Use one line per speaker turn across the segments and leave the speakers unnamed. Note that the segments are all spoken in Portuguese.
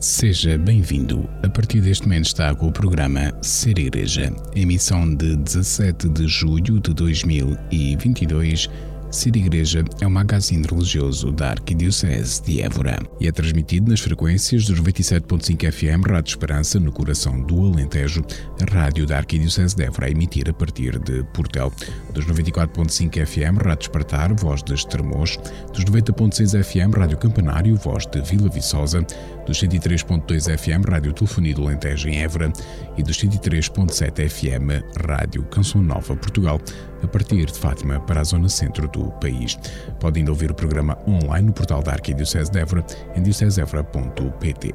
Seja bem-vindo. A partir deste momento está com o programa Ser Igreja, emissão de 17 de julho de 2022 Ser Igreja é um magazine religioso da Arquidiocese de Évora e é transmitido nas frequências dos 97.5 FM Rádio Esperança, no coração do Alentejo, a rádio da Arquidiocese de Évora a emitir a partir de Portel, dos 94.5 FM Rádio Espartar, voz de Estremoz, dos 90.6 FM Rádio Campanário, voz de Vila Viçosa, dos 103.2 FM Rádio Telefonia do em Évora e dos 103.7 FM Rádio Canção Nova Portugal, a partir de Fátima para a zona centro do país. Podem ainda ouvir o programa online no portal da Arquidiocese de Évora em diocesevra.pt.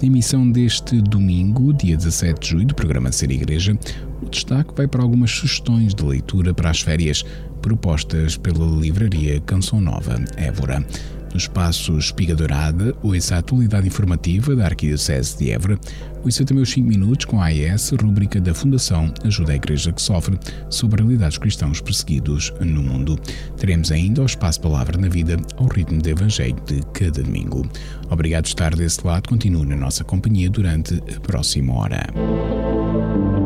Na emissão deste domingo, dia 17 de julho, do programa Ser Igreja, o destaque vai para algumas sugestões de leitura para as férias propostas pela livraria Canção Nova Évora. No espaço Espiga Dourada, ouça a atualidade informativa da Arquidiocese de Évora, ouça também os 5 minutos com a AES, rúbrica da Fundação Ajuda a Igreja que Sofre, sobre a realidade dos cristãos perseguidos no mundo. Teremos ainda o espaço Palavra na Vida, ao ritmo do Evangelho de cada domingo. Obrigado por estar desse lado, continue na nossa companhia durante a próxima hora.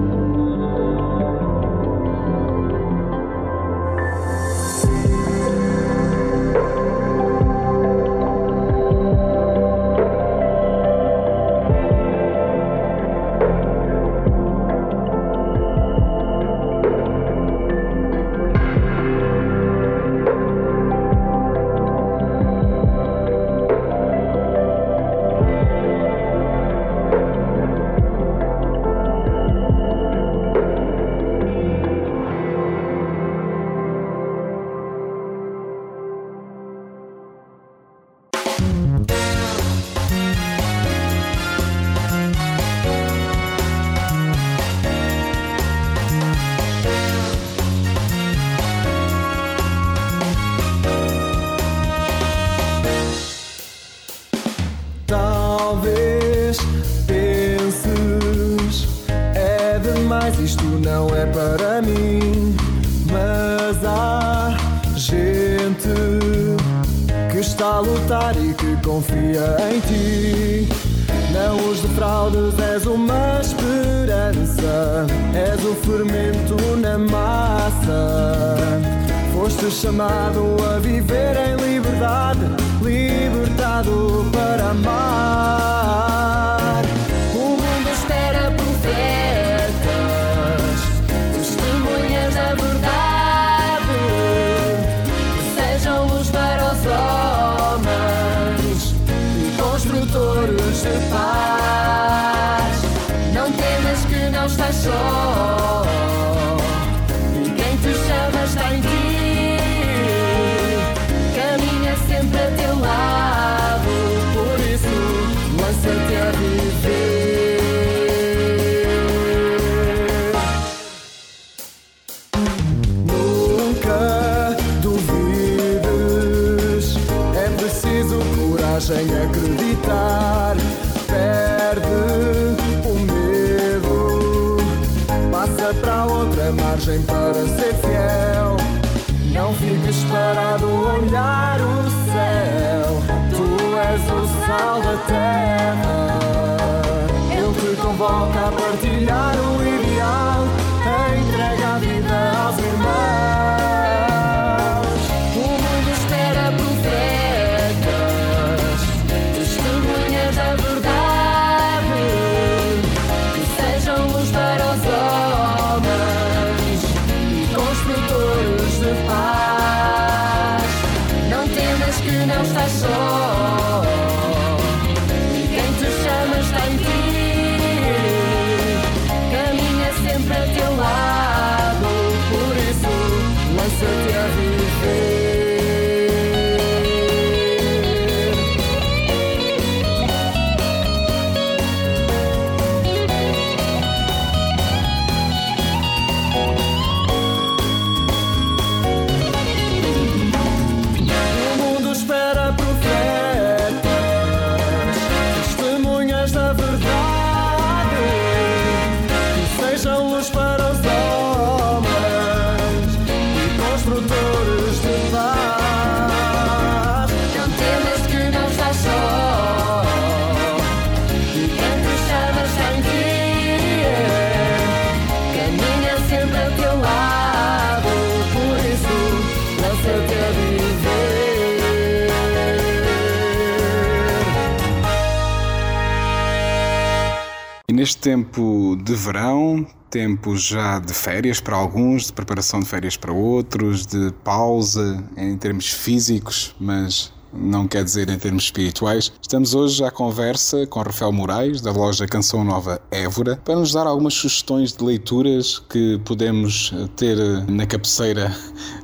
Neste tempo de verão, tempo já de férias para alguns, de preparação de férias para outros, de pausa em termos físicos, mas não quer dizer em termos espirituais. Estamos hoje à conversa com Rafael Moraes, da loja Canção Nova Évora, para nos dar algumas sugestões de leituras que podemos ter na cabeceira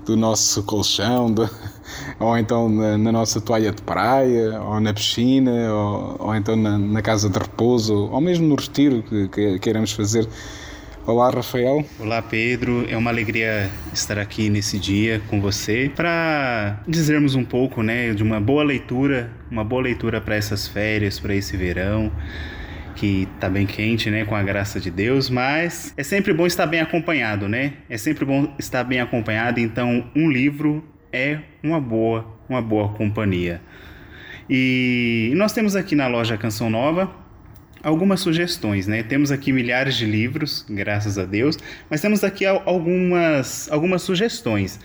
do nosso colchão, ou então na, na, nossa toalha de praia, ou na piscina, ou, ou então na, na, casa de repouso, ou mesmo no retiro que, que queiramos fazer Olá, Rafael.
Olá, Pedro. É uma alegria estar aqui nesse dia com você para dizermos um pouco, né, de uma boa leitura, uma boa leitura para essas férias, para esse verão que tá bem quente, né, com a graça de Deus, mas é sempre bom estar bem acompanhado, né? É sempre bom estar bem acompanhado, então um livro é uma boa, uma boa companhia. E nós temos aqui na loja Canção Nova algumas sugestões, né? Temos aqui milhares de livros, graças a Deus, mas temos aqui algumas, algumas sugestões.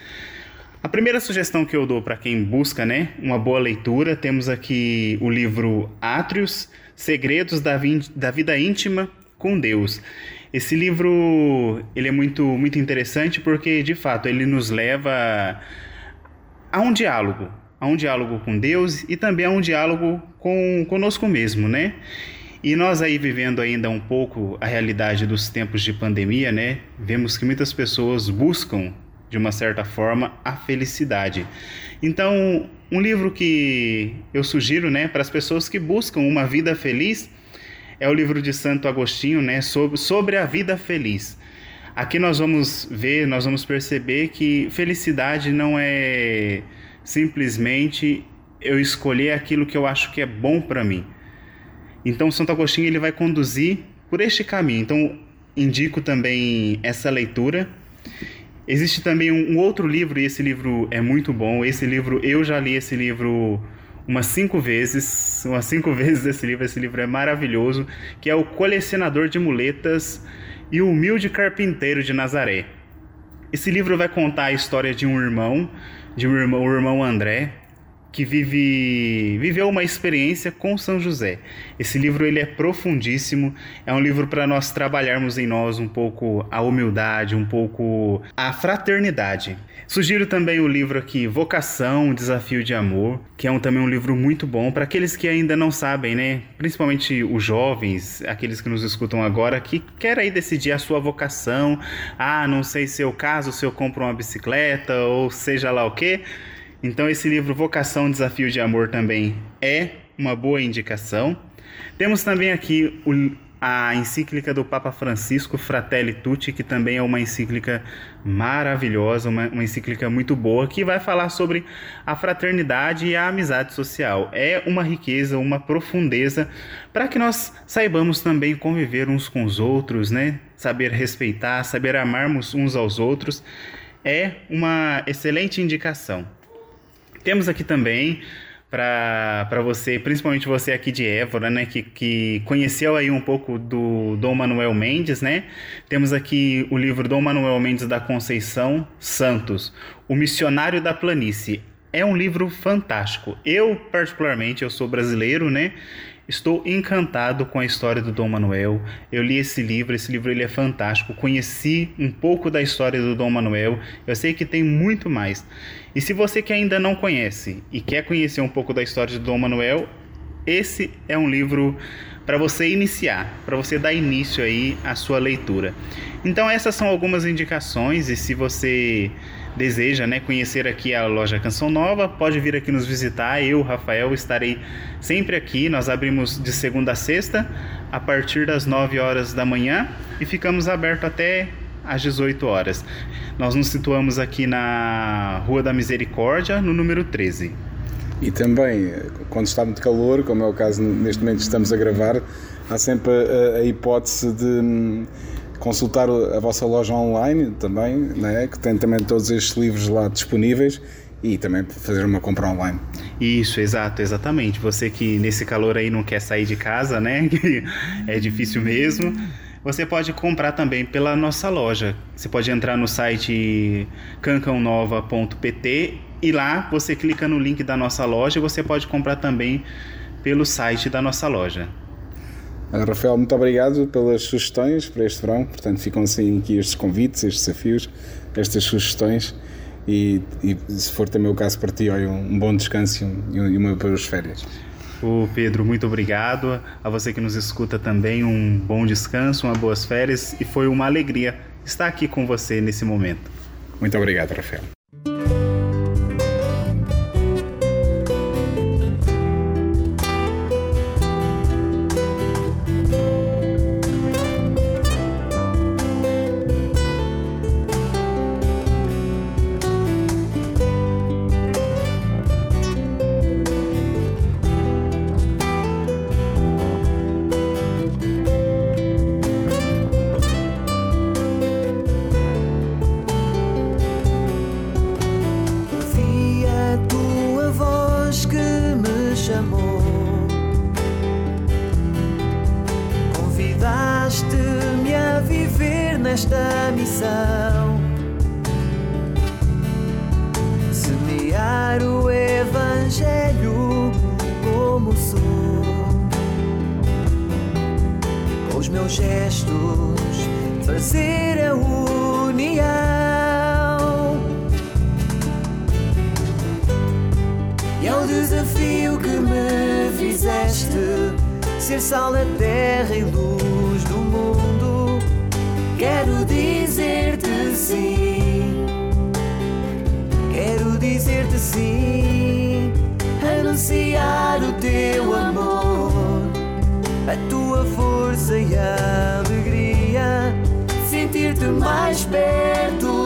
A primeira sugestão que eu dou para quem busca, né, uma boa leitura, temos aqui o livro Átrios, Segredos da, da Vida Íntima com Deus. Esse livro, ele é muito muito interessante porque de fato ele nos leva a um diálogo, a um diálogo com Deus e também a um diálogo com conosco mesmo, né? E nós aí vivendo ainda um pouco a realidade dos tempos de pandemia, né? Vemos que muitas pessoas buscam de uma certa forma a felicidade. Então, um livro que eu sugiro, né, para as pessoas que buscam uma vida feliz é o livro de Santo Agostinho, né, sobre, sobre a vida feliz. Aqui nós vamos ver, nós vamos perceber que felicidade não é simplesmente eu escolher aquilo que eu acho que é bom para mim então, Santo Agostinho ele vai conduzir por este caminho. Então, indico também essa leitura. Existe também um, outro livro, e esse livro é muito bom. Esse livro, eu já li esse livro umas cinco vezes. Umas cinco vezes esse livro. Esse livro é maravilhoso, que é O Colecionador de Muletas e o Humilde Carpinteiro de Nazaré. Esse livro vai contar a história de um irmão, de um irmão, o irmão André, que vive viveu uma experiência com São José. Esse livro ele é profundíssimo, é um livro para nós trabalharmos em nós um pouco a humildade, um pouco a fraternidade. Sugiro também o livro aqui Vocação, Desafio de Amor, que é um, também um livro muito bom para aqueles que ainda não sabem, né? Principalmente os jovens, aqueles que nos escutam agora, que querem aí decidir a sua vocação. Ah, não sei se o caso, se eu compro uma bicicleta ou seja lá o que então, esse livro Vocação, Desafio de Amor também é uma boa indicação. Temos também aqui o, a encíclica do Papa Francisco, Fratelli Tutti, que também é uma encíclica maravilhosa, uma, uma encíclica muito boa, que vai falar sobre a fraternidade e a amizade social. É uma riqueza, uma profundeza para que nós saibamos também conviver uns com os outros, né? Saber respeitar, saber amarmos uns aos outros. É uma excelente indicação. Temos aqui também para você, principalmente você aqui de Évora, né, que, que conheceu aí um pouco do Dom Manuel Mendes, né? Temos aqui o livro Dom Manuel Mendes da Conceição Santos, O Missionário da Planície. É um livro fantástico. Eu, particularmente, eu sou brasileiro, né? Estou encantado com a história do Dom Manuel. Eu li esse livro, esse livro ele é fantástico. Conheci um pouco da história do Dom Manuel. Eu sei que tem muito mais. E se você que ainda não conhece e quer conhecer um pouco da história do Dom Manuel, esse é um livro para você iniciar, para você dar início aí à sua leitura. Então essas são algumas indicações e se você deseja né, conhecer aqui a loja Canção Nova, pode vir aqui nos visitar. Eu, Rafael, estarei sempre aqui. Nós abrimos de segunda a sexta, a partir das 9 horas da manhã e ficamos abertos até às 18 horas. Nós nos situamos aqui na Rua da Misericórdia, no número 13.
E também, quando está muito calor, como é o caso neste momento estamos a gravar, há sempre a, a hipótese de hum, consultar a vossa loja online também, né, que tem também todos estes livros lá disponíveis e também fazer uma compra online.
Isso, exato, exatamente. Você que nesse calor aí não quer sair de casa, né? é difícil mesmo. Você pode comprar também pela nossa loja. Você pode entrar no site cancãonova.pt e lá você clica no link da nossa loja e você pode comprar também pelo site da nossa loja.
Rafael, muito obrigado pelas sugestões para este verão. Portanto, ficam assim aqui estes convites, estes desafios, estas sugestões. E, e se for também o caso para ti, olha, um bom descanso e uma boas férias.
O Pedro, muito obrigado. A você que nos escuta também, um bom descanso, uma boas férias e foi uma alegria estar aqui com você nesse momento.
Muito obrigado, Rafael.
gestos fazer a união. E ao é desafio que me fizeste, ser sal da terra e luz do mundo, quero dizer-te sim. Quero dizer-te sim, anunciar o teu amor a tua força e a alegria, sentir-te mais perto.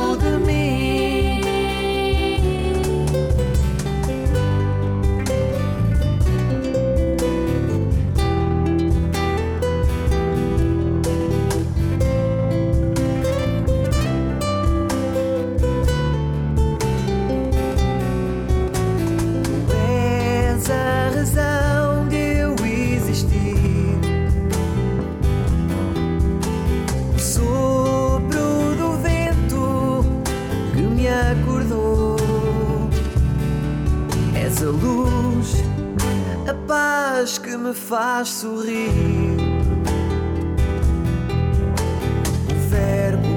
me faz sorrir. O verbo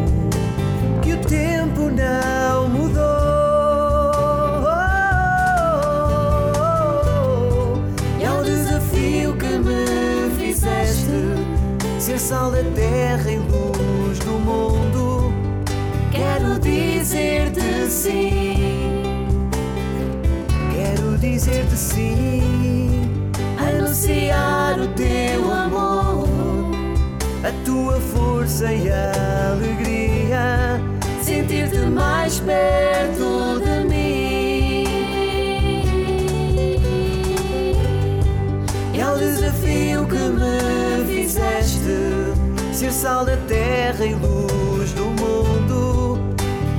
que o
tempo não mudou. É o desafio que me fizeste ser sal da terra e luz do mundo. Quero dizer-te sim. Quero dizer-te sim anunciar o teu amor, a tua força e alegria, sentir-te mais perto de mim. É e ao desafio que me fizeste, ser sal da terra e luz do mundo,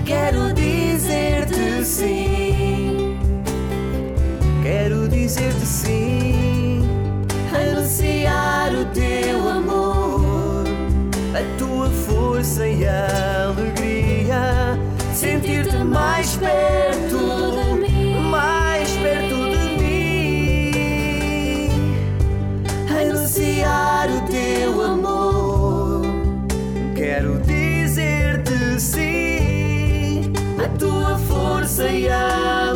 quero dizer-te sim. Quero dizer-te sim. Anunciar o teu amor, a tua força e alegria, sentir-te mais perto de mim, mais perto de mim, anunciar o teu amor. Quero dizer-te sim, a tua força e alegria.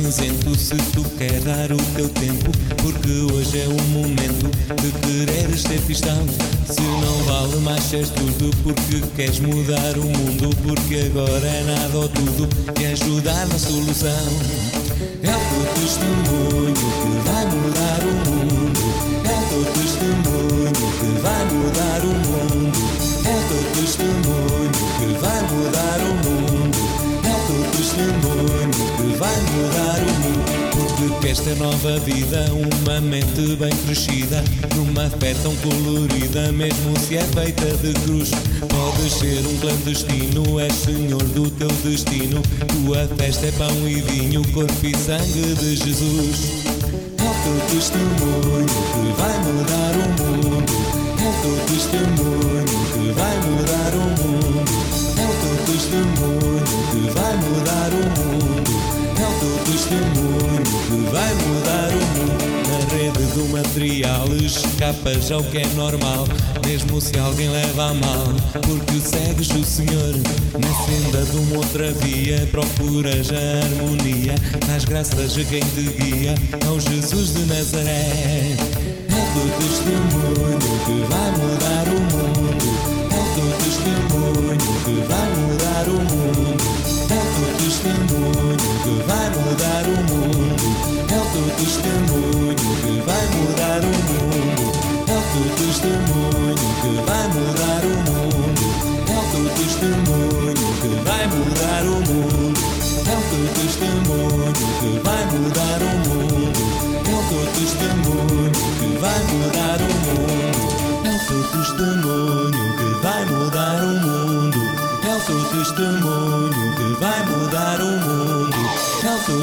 cinzento se tu quer dar o teu tempo, porque hoje é o momento de quereres ser cristão. Se não vale mais ser tudo, porque queres mudar o mundo, porque agora é nada ou tudo que ajudar na solução. É o teu testemunho que vai mudar o mundo. É o teu testemunho que vai mudar o mundo. É o teu testemunho que vai mudar o mundo. Vai mudar o mundo. Porque esta nova vida, uma mente bem crescida, numa fé tão colorida, mesmo se é feita de cruz. Podes ser um clandestino, és senhor do teu destino. Tua festa é pão e vinho, corpo e sangue de Jesus. É o teu testemunho que vai mudar o mundo. É o teu testemunho que vai mudar o mundo. É o teu testemunho que vai mudar o mundo. O teu testemunho que vai mudar o mundo. Na rede do material escapas ao que é normal, mesmo se alguém leva a mal, porque segues o Senhor na senda de uma outra via. Procuras a harmonia, nas graças a quem te guia, ao Jesus de Nazaré. É o teu testemunho que vai mudar o mundo. É o teu testemunho que vai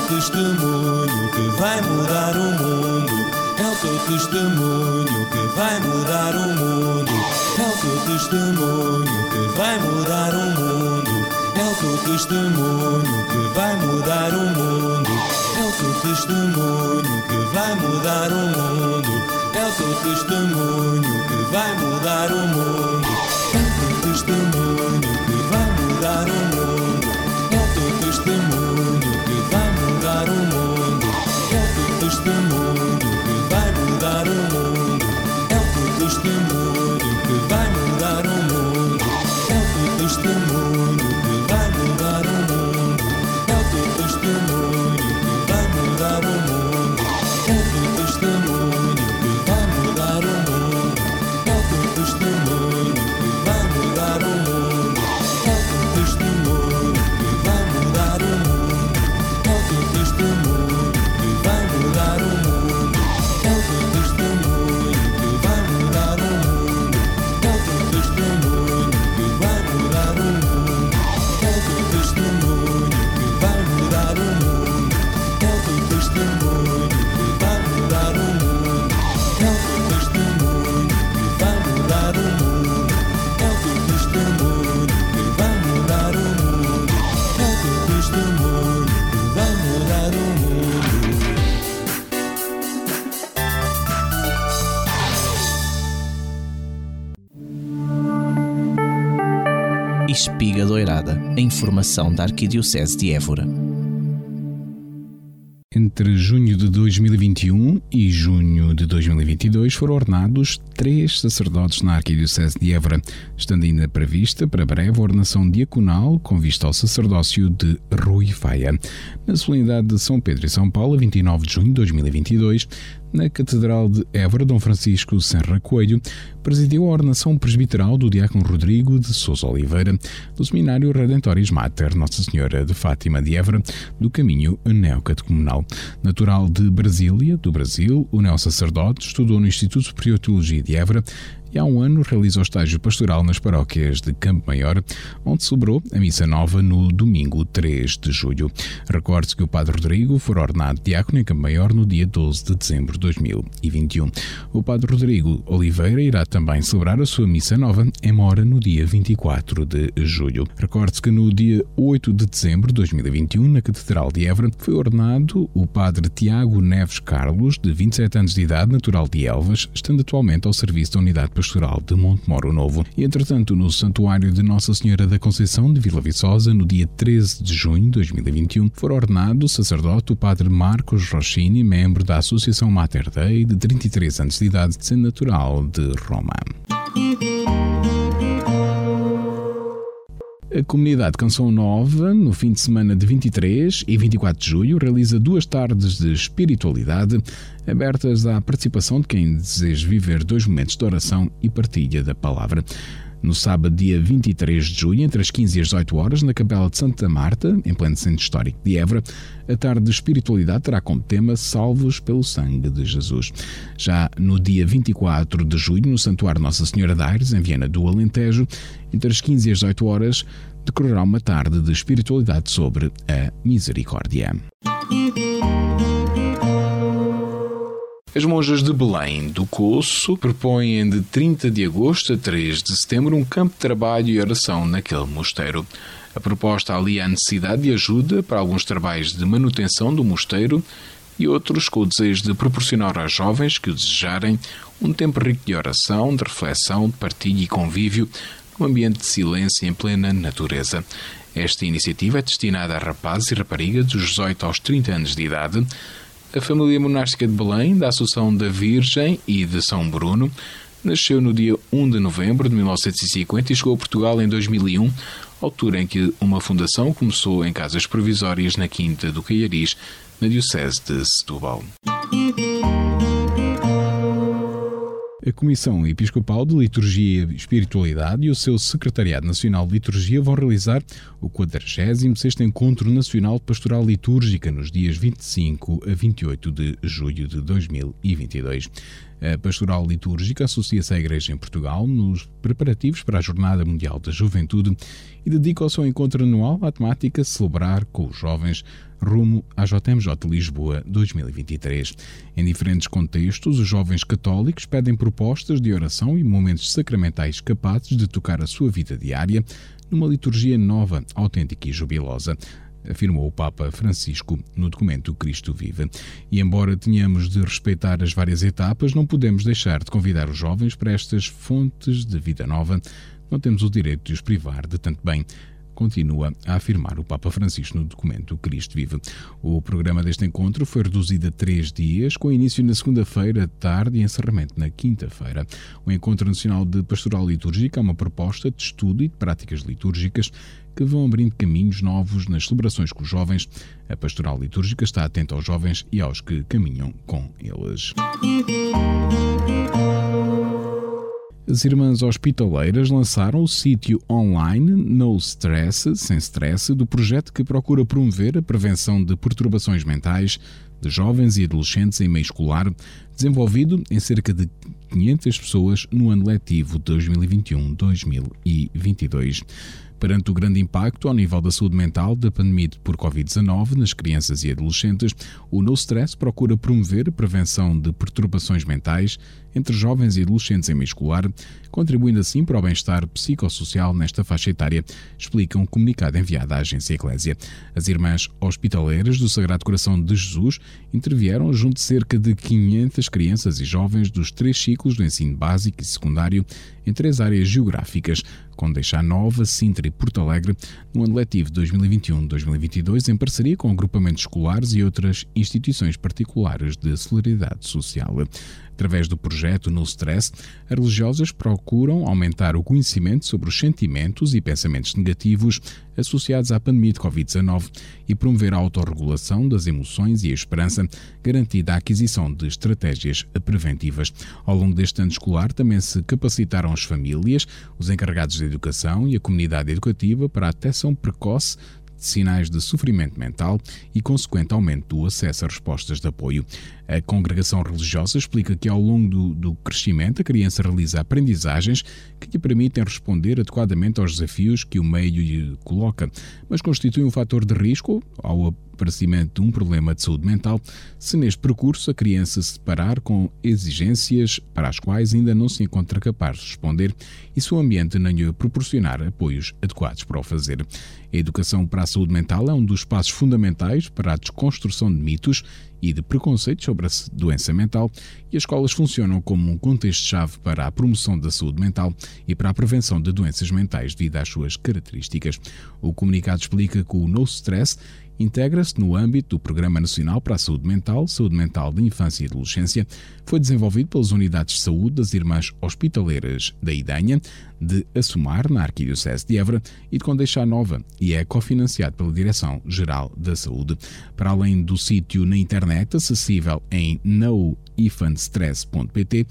testemunho que vai mudar o mundo. É o teu testemunho que vai mudar o mundo. É o teu testemunho que vai mudar o mundo. É o teu testemunho que vai mudar o mundo. É o teu testemunho que vai mudar o mundo. É o teu testemunho que vai mudar o mundo. É o teu testemunho que vai mudar o mundo.
Doirada, informação da Arquidiocese de Évora.
Entre junho de 2021 e junho de 2022 foram ordenados três sacerdotes na Arquidiocese de Évora, estando ainda prevista para breve a ordenação diaconal com vista ao sacerdócio de Rui Faia. Na solenidade de São Pedro e São Paulo, a 29 de junho de 2022, na Catedral de Évora, Dom Francisco Serra Coelho presidiu a ordenação presbiteral do diácono Rodrigo de Sousa Oliveira do Seminário Redentoris Mater Nossa Senhora de Fátima de Évora do Caminho Neocatecumenal. Natural de Brasília, do Brasil, o neo-sacerdote estudou no Instituto Superior de Teologia de Évora e há um ano realizou estágio pastoral nas paróquias de Campo Maior, onde sobrou a missa nova no domingo 3 de julho. Recorde-se que o Padre Rodrigo foi ordenado diácono em Campo Maior no dia 12 de dezembro de 2021. O Padre Rodrigo Oliveira irá também celebrar a sua missa nova em Mora no dia 24 de julho. Recorde-se que no dia 8 de dezembro de 2021, na Catedral de Évora, foi ordenado o Padre Tiago Neves Carlos, de 27 anos de idade, natural de Elvas, estando atualmente ao serviço da Unidade Pastoral de Montemoro Novo. E, entretanto, no Santuário de Nossa Senhora da Conceição de Vila Viçosa, no dia 13 de junho de 2021, foi ordenado o sacerdote o Padre Marcos Rochini, membro da Associação Mater Dei, de 33 anos de idade, sendo natural de Roma. A comunidade Canção Nova, no fim de semana de 23 e 24 de julho, realiza duas tardes de espiritualidade abertas à participação de quem deseja viver dois momentos de oração e partilha da palavra. No sábado, dia 23 de junho, entre as 15 e as 18 horas, na Capela de Santa Marta, em pleno centro histórico de Évora. A tarde de espiritualidade terá como tema Salvos pelo Sangue de Jesus. Já no dia 24 de junho, no Santuário Nossa Senhora de Aires, em Viena do Alentejo, entre as 15 e as 18 horas, decorrerá uma tarde de espiritualidade sobre a misericórdia. As monjas de Belém do Coço propõem de 30 de agosto a 3 de setembro um campo de trabalho e oração naquele mosteiro. A proposta alia a necessidade de ajuda para alguns trabalhos de manutenção do mosteiro e outros com o desejo de proporcionar aos jovens que o desejarem um tempo rico de oração, de reflexão, de partilha e convívio, num ambiente de silêncio em plena natureza. Esta iniciativa é destinada a rapazes e raparigas dos 18 aos 30 anos de idade a família monástica de Belém, da Assunção da Virgem e de São Bruno, nasceu no dia 1 de novembro de 1950 e chegou a Portugal em 2001, altura em que uma fundação começou em casas provisórias na Quinta do Caiaris, na Diocese de Setúbal. A Comissão Episcopal de Liturgia e Espiritualidade e o seu Secretariado Nacional de Liturgia vão realizar o 46º Encontro Nacional Pastoral Litúrgica nos dias 25 a 28 de julho de 2022. A Pastoral Litúrgica associa-se à Igreja em Portugal nos preparativos para a Jornada Mundial da Juventude e dedica o seu encontro anual à temática Celebrar com os Jovens rumo à JMJ Lisboa 2023. Em diferentes contextos, os jovens católicos pedem propostas de oração e momentos sacramentais capazes de tocar a sua vida diária numa liturgia nova, autêntica e jubilosa afirmou o Papa Francisco no documento Cristo Vive. E embora tenhamos de respeitar as várias etapas, não podemos deixar de convidar os jovens para estas fontes de vida nova. Não temos o direito de os privar de tanto bem continua a afirmar o Papa Francisco no documento Cristo Vive. O programa deste encontro foi reduzido a três dias, com início na segunda-feira, tarde e encerramento na quinta-feira. O Encontro Nacional de Pastoral Litúrgica é uma proposta de estudo e de práticas litúrgicas que vão abrindo caminhos novos nas celebrações com os jovens. A pastoral litúrgica está atenta aos jovens e aos que caminham com eles. As Irmãs Hospitaleiras lançaram o sítio online No Stress, Sem Stress, do projeto que procura promover a prevenção de perturbações mentais de jovens e adolescentes em meio escolar, desenvolvido em cerca de 500 pessoas no ano letivo 2021-2022 perante o grande impacto ao nível da saúde mental da pandemia por Covid-19 nas crianças e adolescentes, o No Stress procura promover a prevenção de perturbações mentais entre jovens e adolescentes em meio escolar, contribuindo assim para o bem-estar psicossocial nesta faixa etária, explica um comunicado enviado à agência Eclésia. As irmãs hospitaleiras do Sagrado Coração de Jesus intervieram junto de cerca de 500 crianças e jovens dos três ciclos do ensino básico e secundário em três áreas geográficas, Condeixa Nova, Sintra e Porto Alegre, no ano letivo 2021-2022, em parceria com agrupamentos escolares e outras instituições particulares de solidariedade social. Através do projeto No Stress, as religiosas procuram aumentar o conhecimento sobre os sentimentos e pensamentos negativos associados à pandemia de Covid-19 e promover a autorregulação das emoções e a esperança, garantida a aquisição de estratégias preventivas. Ao longo deste ano escolar, também se capacitaram as famílias, os encarregados de educação e a comunidade educativa para a detecção precoce sinais de sofrimento mental e consequente aumento do acesso a respostas de apoio. A congregação religiosa explica que ao longo do, do crescimento a criança realiza aprendizagens que lhe permitem responder adequadamente aos desafios que o meio lhe coloca, mas constitui um fator de risco ao aparecimento de um problema de saúde mental se neste percurso a criança se deparar com exigências para as quais ainda não se encontra capaz de responder e se o ambiente não lhe proporcionar apoios adequados para o fazer. A educação para a saúde mental é um dos passos fundamentais para a desconstrução de mitos e de preconceitos sobre a doença mental, e as escolas funcionam como um contexto-chave para a promoção da saúde mental e para a prevenção de doenças mentais devido às suas características. O comunicado explica que o No Stress integra-se no âmbito do Programa Nacional para a Saúde Mental, Saúde Mental da Infância e Adolescência, foi desenvolvido pelas Unidades de Saúde das Irmãs Hospitaleiras da Idanha, de Assumar, na Arquidiocese de Évora, e de Condeixa Nova, e é cofinanciado pela Direção-Geral da Saúde. Para além do sítio na internet acessível em noifandstress.pt,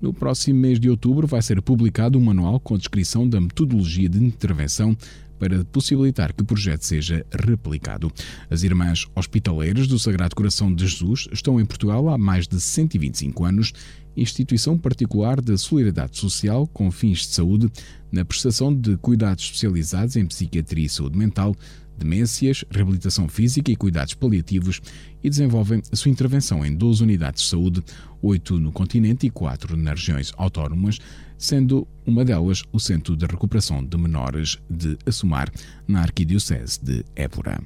No próximo mês de outubro vai ser publicado um manual com a descrição da metodologia de intervenção para possibilitar que o projeto seja replicado. As Irmãs Hospitaleiras do Sagrado Coração de Jesus estão em Portugal há mais de 125 anos, instituição particular de solidariedade social com fins de saúde na prestação de cuidados especializados em psiquiatria e saúde mental, demências, reabilitação física e cuidados paliativos e desenvolvem a sua intervenção em 12 unidades de saúde, 8 no continente e 4 nas regiões autónomas, sendo uma delas o Centro de Recuperação de Menores de Assumar, na Arquidiocese de Évora.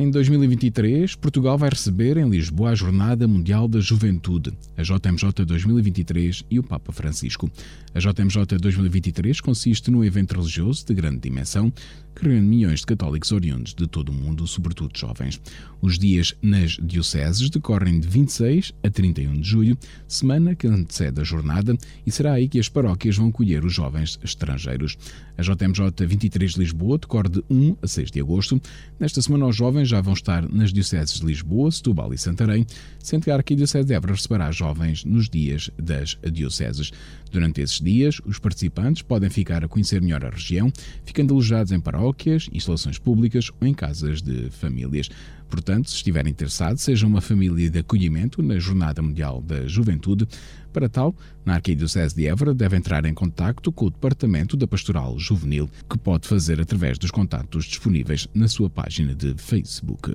Em 2023, Portugal vai receber em Lisboa a Jornada Mundial da Juventude, a JMJ 2023 e o Papa Francisco. A JMJ 2023 consiste num evento religioso de grande dimensão que reúne milhões de católicos oriundos de todo o mundo, sobretudo jovens. Os dias nas dioceses decorrem de 26 a 31 de julho, semana que antecede a jornada, e será aí que as paróquias vão colher os jovens estrangeiros. A JMJ 23 de Lisboa decorre de 1 a 6 de agosto. Nesta semana, os jovens já vão estar nas dioceses de Lisboa, Setúbal e Santarém, sendo que a Arquidiocese de Évora receberá jovens nos dias das dioceses. Durante esses dias, os participantes podem ficar a conhecer melhor a região, ficando alojados em paróquias, instalações públicas ou em casas de famílias. Portanto, se estiverem interessados, seja uma família de acolhimento na Jornada Mundial da Juventude. Para tal, na Arquidiocese de Évora deve entrar em contato com o Departamento da Pastoral Juvenil, que pode fazer através dos contatos disponíveis na sua página de Facebook.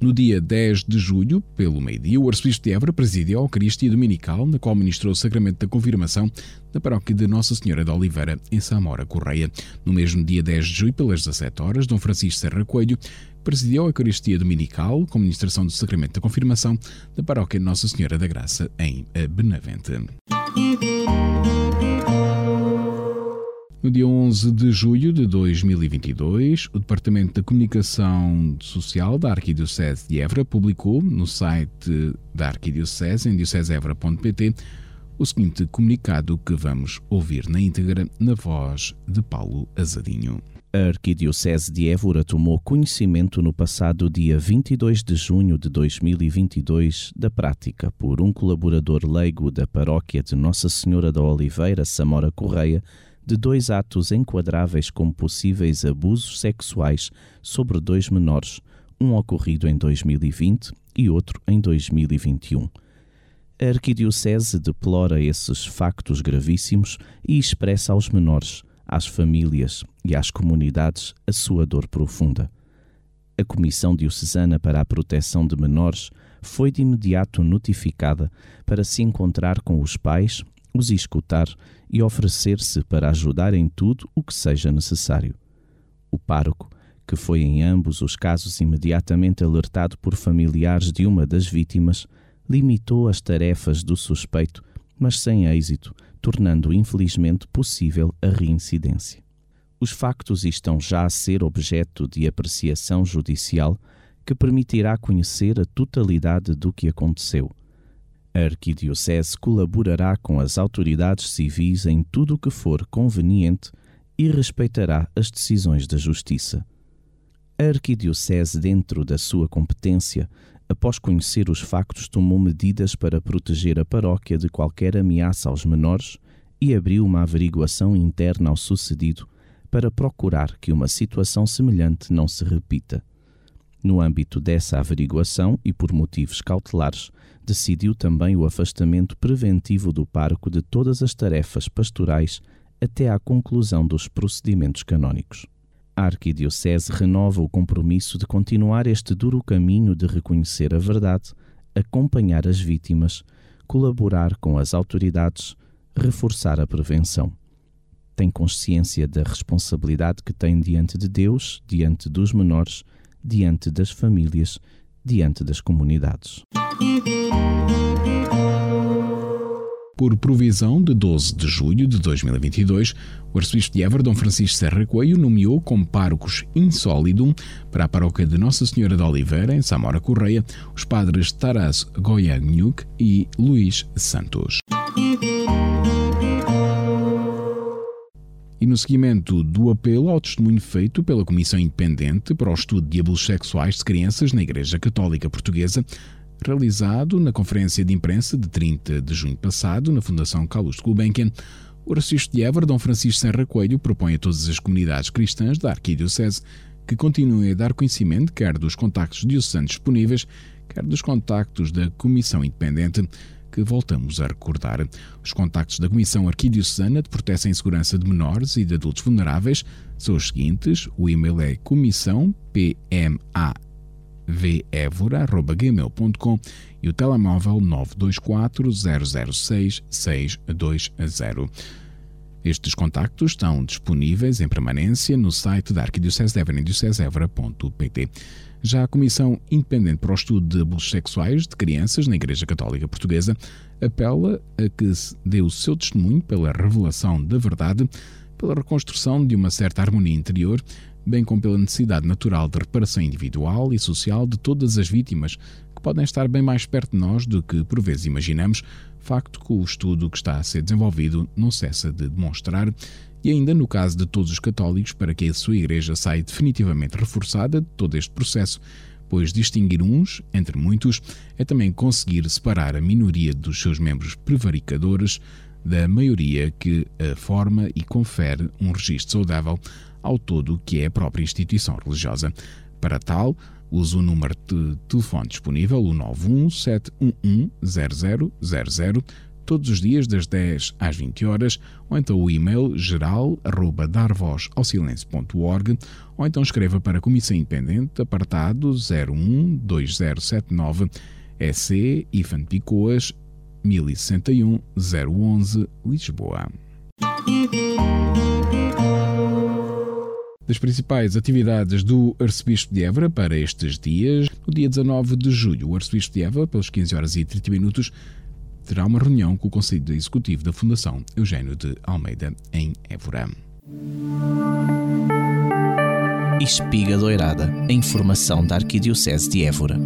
No dia 10 de julho, pelo meio-dia, o arcebispo de Évora presidiu a Eucaristia Dominical, na qual ministrou o sacramento da confirmação da paróquia de Nossa Senhora de Oliveira, em Samora Correia. No mesmo dia 10 de julho, pelas 17 horas, Dom Francisco Serra Coelho presidiu a Eucaristia Dominical com ministração do sacramento da confirmação da paróquia Nossa Senhora da Graça, em Benavente. No dia 11 de julho de 2022, o Departamento da Comunicação Social da Arquidiocese de Évora publicou no site da Arquidiocese, em dioceseevra.pt, o seguinte comunicado que vamos ouvir na íntegra na voz de Paulo Azadinho.
A Arquidiocese de Évora tomou conhecimento no passado dia 22 de junho de 2022 da prática por um colaborador leigo da paróquia de Nossa Senhora da Oliveira, Samora Correia, de dois atos enquadráveis como possíveis abusos sexuais sobre dois menores, um ocorrido em 2020 e outro em 2021. A Arquidiocese deplora esses factos gravíssimos e expressa aos menores, às famílias e às comunidades a sua dor profunda. A Comissão Diocesana para a Proteção de Menores foi de imediato notificada para se encontrar com os pais os escutar e oferecer-se para ajudar em tudo o que seja necessário. O pároco, que foi em ambos os casos imediatamente alertado por familiares de uma das vítimas, limitou as tarefas do suspeito, mas sem êxito, tornando infelizmente possível a reincidência. Os factos estão já a ser objeto de apreciação judicial que permitirá conhecer a totalidade do que aconteceu a Arquidiocese colaborará com as autoridades civis em tudo o que for conveniente e respeitará as decisões da Justiça. A Arquidiocese, dentro da sua competência, após conhecer os factos, tomou medidas para proteger a paróquia de qualquer ameaça aos menores e abriu uma averiguação interna ao sucedido para procurar que uma situação semelhante não se repita. No âmbito dessa averiguação e por motivos cautelares, decidiu também o afastamento preventivo do parco de todas as tarefas pastorais até à conclusão dos procedimentos canónicos. A Arquidiocese renova o compromisso de continuar este duro caminho de reconhecer a verdade, acompanhar as vítimas, colaborar com as autoridades, reforçar a prevenção. Tem consciência da responsabilidade que tem diante de Deus, diante dos menores, diante das famílias, diante das comunidades.
Por provisão de 12 de julho de 2022, o arcebispo de Évora, Dom Francisco Serra Coelho, nomeou como párocos insólidum para a paróquia de Nossa Senhora de Oliveira, em Samora Correia, os padres Taras Goiagnuk e Luís Santos. No seguimento do apelo ao testemunho feito pela Comissão Independente para o Estudo de Abusos Sexuais de Crianças na Igreja Católica Portuguesa, realizado na conferência de imprensa de 30 de junho passado na Fundação Carlos Gulbenkian, o arcebispo de Évora, Dom Francisco Serra Coelho, propõe a todas as comunidades cristãs da Arquidiocese que continuem a dar conhecimento quer dos contactos diocesanos disponíveis, quer dos contactos da Comissão Independente, que voltamos a recordar. Os contactos da Comissão Arquidiocesana de Proteção e Segurança de Menores e de Adultos Vulneráveis são os seguintes: o e-mail é comissão pma vevora.gmail.com e o telemóvel 924 006 620. Estes contactos estão disponíveis em permanência no site da Arquidiocese de Évora. Já a Comissão Independente para o Estudo de Abusos Sexuais de Crianças na Igreja Católica Portuguesa apela a que se dê o seu testemunho pela revelação da verdade, pela reconstrução de uma certa harmonia interior bem como pela necessidade natural de reparação individual e social de todas as vítimas, que podem estar bem mais perto de nós do que por vezes imaginamos, facto que o estudo que está a ser desenvolvido não cessa de demonstrar, e ainda no caso de todos os católicos, para que a sua Igreja saia definitivamente reforçada de todo este processo, pois distinguir uns, entre muitos, é também conseguir separar a minoria dos seus membros prevaricadores da maioria que a forma e confere um registro saudável ao todo que é a própria instituição religiosa. Para tal, use o número de telefone disponível, o 917110000, todos os dias das 10 às 20 horas, ou então o e-mail geral arroba darvozausilêncio.org, ou então escreva para a Comissão Independente, apartado 012079 EC IFAN Picoas 1061 011 Lisboa das principais atividades do Arcebispo de Évora para estes dias. No dia 19 de julho, o Arcebispo de Évora, pelas 15 horas e 30 minutos, terá uma reunião com o Conselho Executivo da Fundação Eugênio de Almeida, em Évora.
Espiga Doirada, a informação da Arquidiocese de Évora.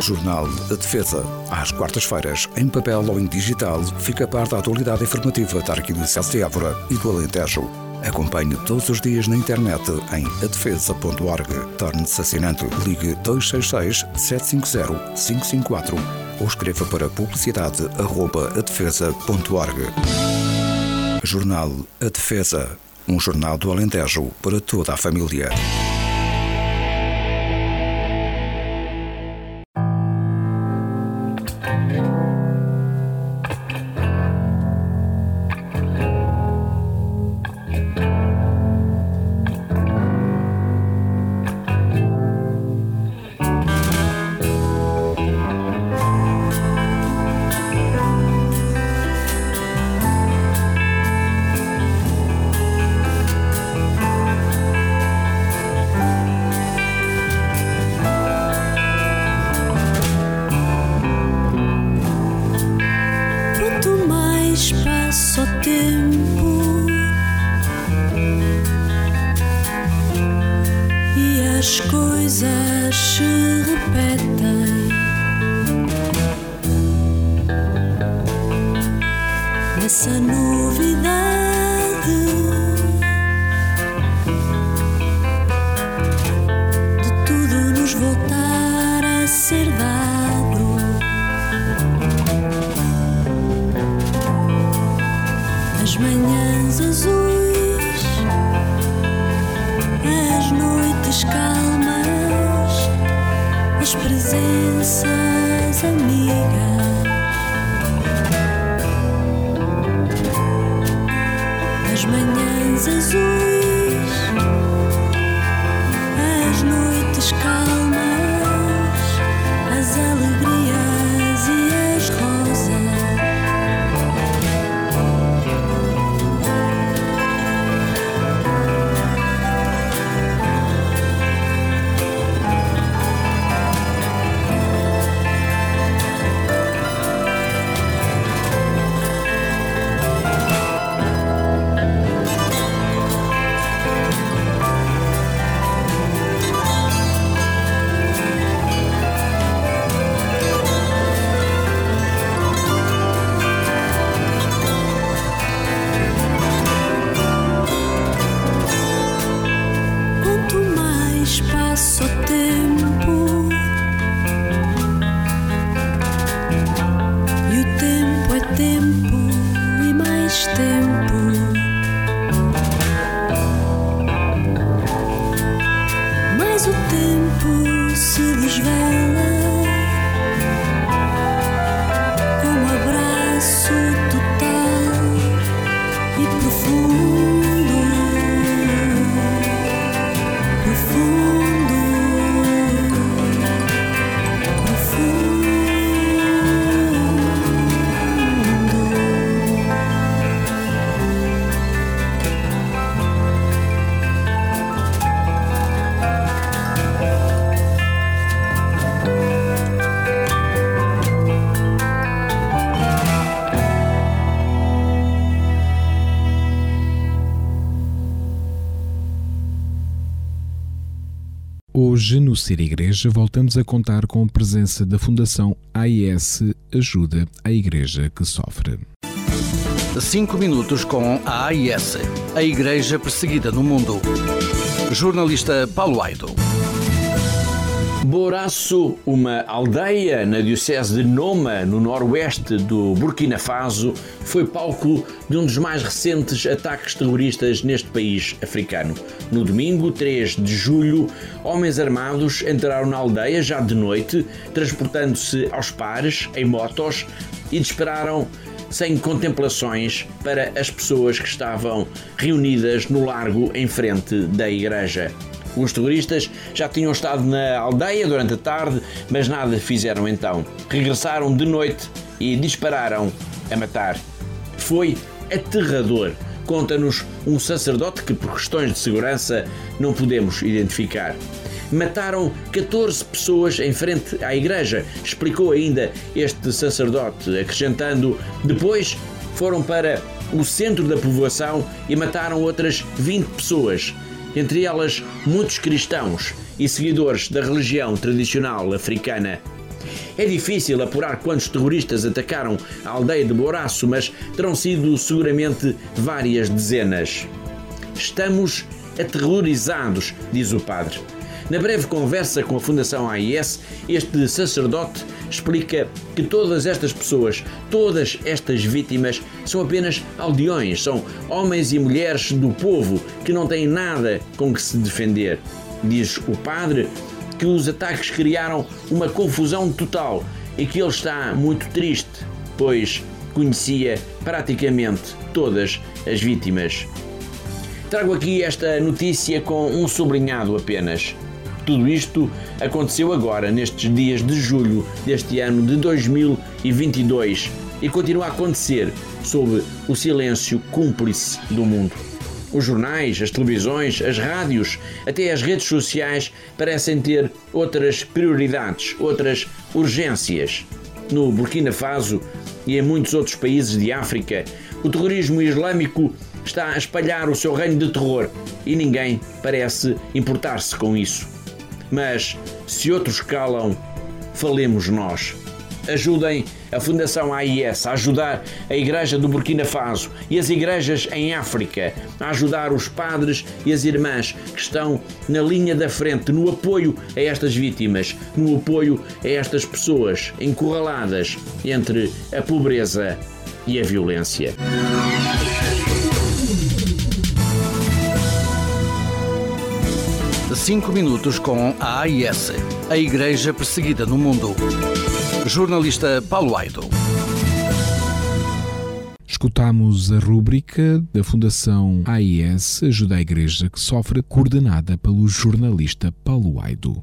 Jornal da Defesa. Às quartas-feiras, em papel ou em digital, fica a par da atualidade informativa da Arquidiocese de Évora e do Alentejo. Acompanhe todos os dias na internet em adefesa.org. Torne-se assinante. Ligue 266 750 554 ou escreva para publicidade.adefesa.org. Jornal A Defesa. Um jornal do Alentejo para toda a família.
Hoje, no Ser Igreja, voltamos a contar com a presença da Fundação AIS Ajuda a Igreja que Sofre.
5 minutos com a AIS, a Igreja Perseguida no Mundo. Jornalista Paulo Aido.
Boraço, uma aldeia na diocese de Noma, no noroeste do Burkina Faso, foi palco de um dos mais recentes ataques terroristas neste país africano. No domingo, 3 de julho, homens armados entraram na aldeia já de noite, transportando-se aos pares, em motos, e dispararam sem contemplações para as pessoas que estavam reunidas no largo em frente da igreja. Os terroristas já tinham estado na aldeia durante a tarde, mas nada fizeram então. Regressaram de noite e dispararam a matar. Foi aterrador. Conta-nos um sacerdote que, por questões de segurança, não podemos identificar. Mataram 14 pessoas em frente à igreja, explicou ainda este sacerdote, acrescentando: depois foram para o centro da povoação e mataram outras 20 pessoas entre elas muitos cristãos e seguidores da religião tradicional africana. É difícil apurar quantos terroristas atacaram a aldeia de Boraço, mas terão sido seguramente várias dezenas. Estamos aterrorizados, diz o padre. Na breve conversa com a Fundação AIS, este sacerdote explica que todas estas pessoas, todas estas vítimas, são apenas aldeões, são homens e mulheres do povo que não têm nada com que se defender. Diz o padre que os ataques criaram uma confusão total e que ele está muito triste, pois conhecia praticamente todas as vítimas. Trago aqui esta notícia com um sublinhado apenas. Tudo isto aconteceu agora, nestes dias de julho deste ano de 2022 e continua a acontecer sob o silêncio cúmplice do mundo. Os jornais, as televisões, as rádios, até as redes sociais parecem ter outras prioridades, outras urgências. No Burkina Faso e em muitos outros países de África, o terrorismo islâmico está a espalhar o seu reino de terror e ninguém parece importar-se com isso. Mas se outros calam, falemos nós. Ajudem a Fundação AIS a ajudar a Igreja do Burkina Faso e as igrejas em África, a ajudar os padres e as irmãs que estão na linha da frente no apoio a estas vítimas, no apoio a estas pessoas encurraladas entre a pobreza e a violência.
5 minutos com a AIS, a Igreja Perseguida no Mundo. Jornalista Paulo Aido.
Escutamos a rúbrica da Fundação AIS Ajuda a Igreja que Sofre, coordenada pelo jornalista Paulo Aido.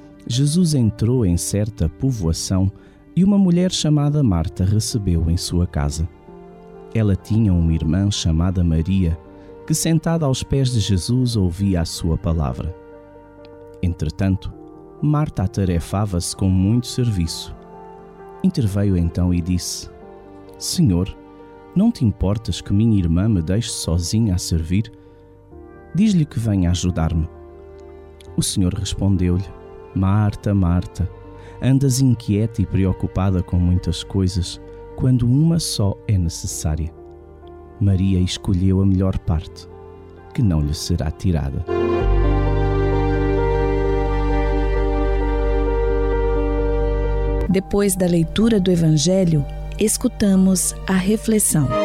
Jesus entrou em certa povoação e uma mulher chamada Marta recebeu em sua casa. Ela tinha uma irmã chamada Maria, que sentada aos pés de Jesus ouvia a sua palavra. Entretanto, Marta atarefava-se com muito serviço. Interveio então e disse: Senhor, não te importas que minha irmã me deixe sozinha a servir? Diz-lhe que venha ajudar-me. O Senhor respondeu-lhe: Marta, Marta, andas inquieta e preocupada com muitas coisas, quando uma só é necessária. Maria escolheu a melhor parte, que não lhe será tirada.
Depois da leitura do Evangelho, escutamos a reflexão.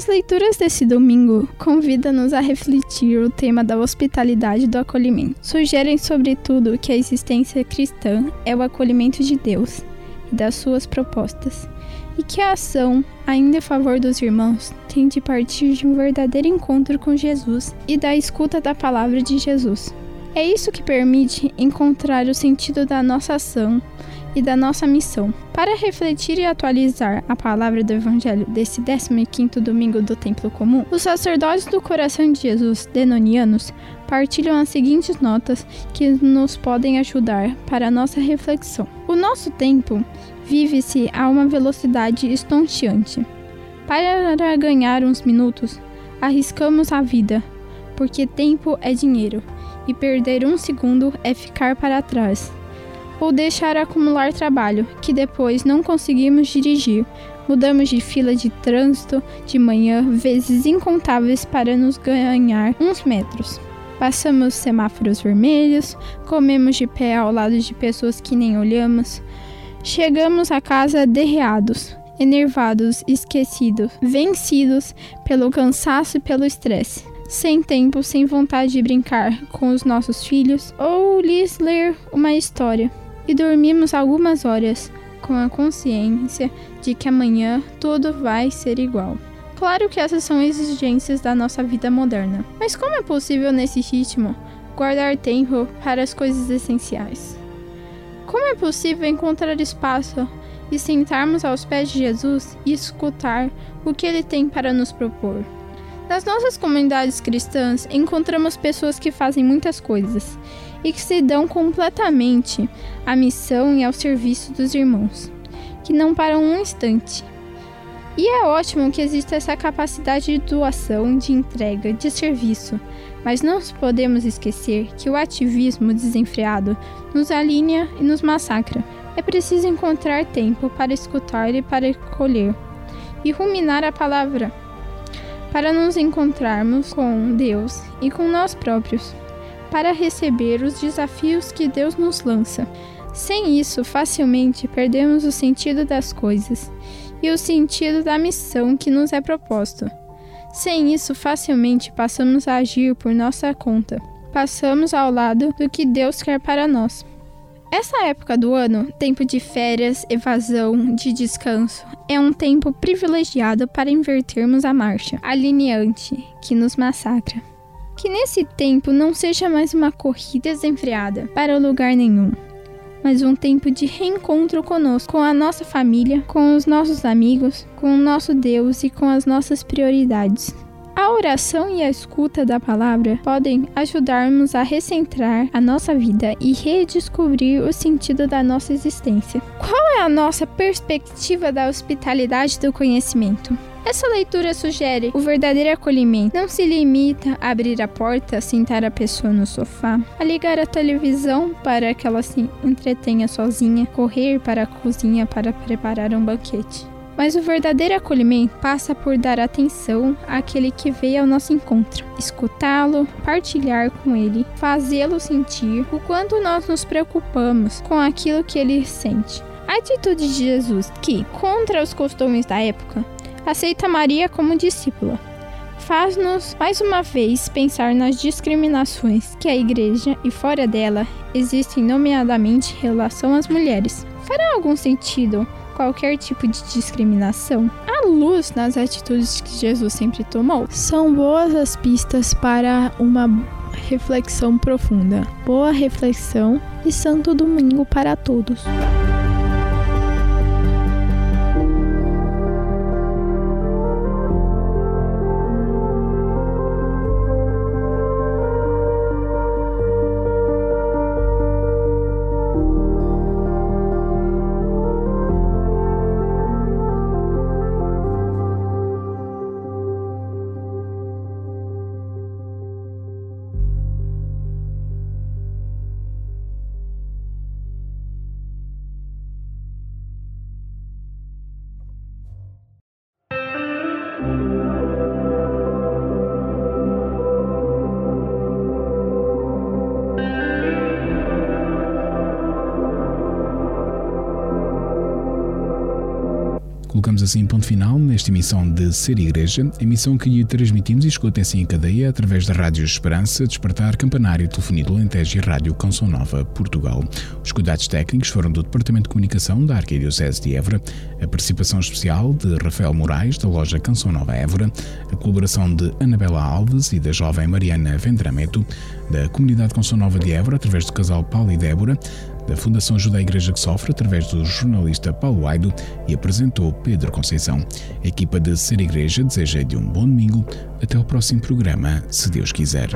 As leituras desse domingo convidam-nos a refletir o tema da hospitalidade e do acolhimento. Sugerem, sobretudo, que a existência cristã é o acolhimento de Deus e das suas propostas, e que a ação, ainda em favor dos irmãos, tem de partir de um verdadeiro encontro com Jesus e da escuta da palavra de Jesus. É isso que permite encontrar o sentido da nossa ação e da nossa missão. Para refletir e atualizar a palavra do Evangelho desse 15º domingo do Templo Comum, os sacerdotes do Coração de Jesus, denonianos, partilham as seguintes notas que nos podem ajudar para a nossa reflexão. O nosso tempo vive-se a uma velocidade estonteante. Para ganhar uns minutos, arriscamos a vida, porque tempo é dinheiro e perder um segundo é ficar para trás. ou deixar acumular trabalho, que depois não conseguimos dirigir. Mudamos de fila de trânsito de manhã vezes incontáveis para nos ganhar uns metros. Passamos semáforos vermelhos, comemos de pé ao lado de pessoas que nem olhamos. Chegamos a casa derreados, enervados, esquecidos, vencidos pelo cansaço e pelo estresse. Sem tempo, sem vontade de brincar com os nossos filhos ou lhes ler uma história. E dormimos algumas horas com a consciência de que amanhã tudo vai ser igual. Claro que essas são exigências da nossa vida moderna, mas como é possível nesse ritmo guardar tempo para as coisas essenciais? Como é possível encontrar espaço e sentarmos aos pés de Jesus e escutar o que ele tem para nos propor? Nas nossas comunidades cristãs, encontramos pessoas que fazem muitas coisas e que se dão completamente à missão e ao serviço dos irmãos, que não param um instante. E é ótimo que exista essa capacidade de doação, de entrega, de serviço, mas não podemos esquecer que o ativismo desenfreado nos alinha e nos massacra. É preciso encontrar tempo para escutar e para colher, e ruminar a palavra, para nos encontrarmos com Deus e com nós próprios para receber os desafios que Deus nos lança. Sem isso, facilmente perdemos o sentido das coisas e o sentido da missão que nos é proposto. Sem isso, facilmente passamos a agir por nossa conta. Passamos ao lado do que Deus quer para nós. Essa época do ano, tempo de férias, evasão, de descanso, é um tempo privilegiado para invertermos a marcha, alineante, que nos massacra. Que nesse tempo não seja mais uma corrida desenfreada para lugar nenhum, mas um tempo de reencontro conosco, com a nossa família, com os nossos amigos, com o nosso Deus e com as nossas prioridades. A oração e a escuta da palavra podem ajudar-nos a recentrar a nossa vida e redescobrir o sentido da nossa existência. Qual é a nossa perspectiva da hospitalidade do conhecimento? Essa leitura sugere o verdadeiro acolhimento. Não se limita a abrir a porta, sentar a pessoa no sofá, a ligar a televisão para que ela se entretenha sozinha, correr para a cozinha para preparar um banquete. Mas o verdadeiro acolhimento passa por dar atenção àquele que veio ao nosso encontro, escutá-lo, partilhar com ele, fazê-lo sentir o quanto nós nos preocupamos com aquilo que ele sente. A atitude de Jesus, que, contra os costumes da época, aceita Maria como discípula. Faz-nos mais uma vez pensar nas discriminações que a igreja e fora dela existem, nomeadamente em relação às mulheres. Fará algum sentido qualquer tipo de discriminação? A luz nas atitudes que Jesus sempre tomou são boas as pistas para uma reflexão profunda. Boa reflexão e Santo Domingo para todos.
Assim ponto final nesta emissão de Ser Igreja, emissão que lhe transmitimos e escutem-se em cadeia através da Rádio Esperança, Despertar, Campanário, Telefonia do Alentejo e Rádio Canção Nova, Portugal. Os cuidados técnicos foram do Departamento de Comunicação da Arquidiocese de Évora, a participação especial de Rafael Moraes, da loja Canção Nova Évora, a colaboração de Anabela Alves e da jovem Mariana Vendrameto, da Comunidade Canção Nova de Évora, através do casal Paulo e Débora, da Fundação Ajuda a Igreja que Sofre, através do jornalista Paulo Aido e apresentou Pedro Conceição. A equipa de Ser Igreja deseja de um bom domingo. Até o próximo programa, se Deus quiser.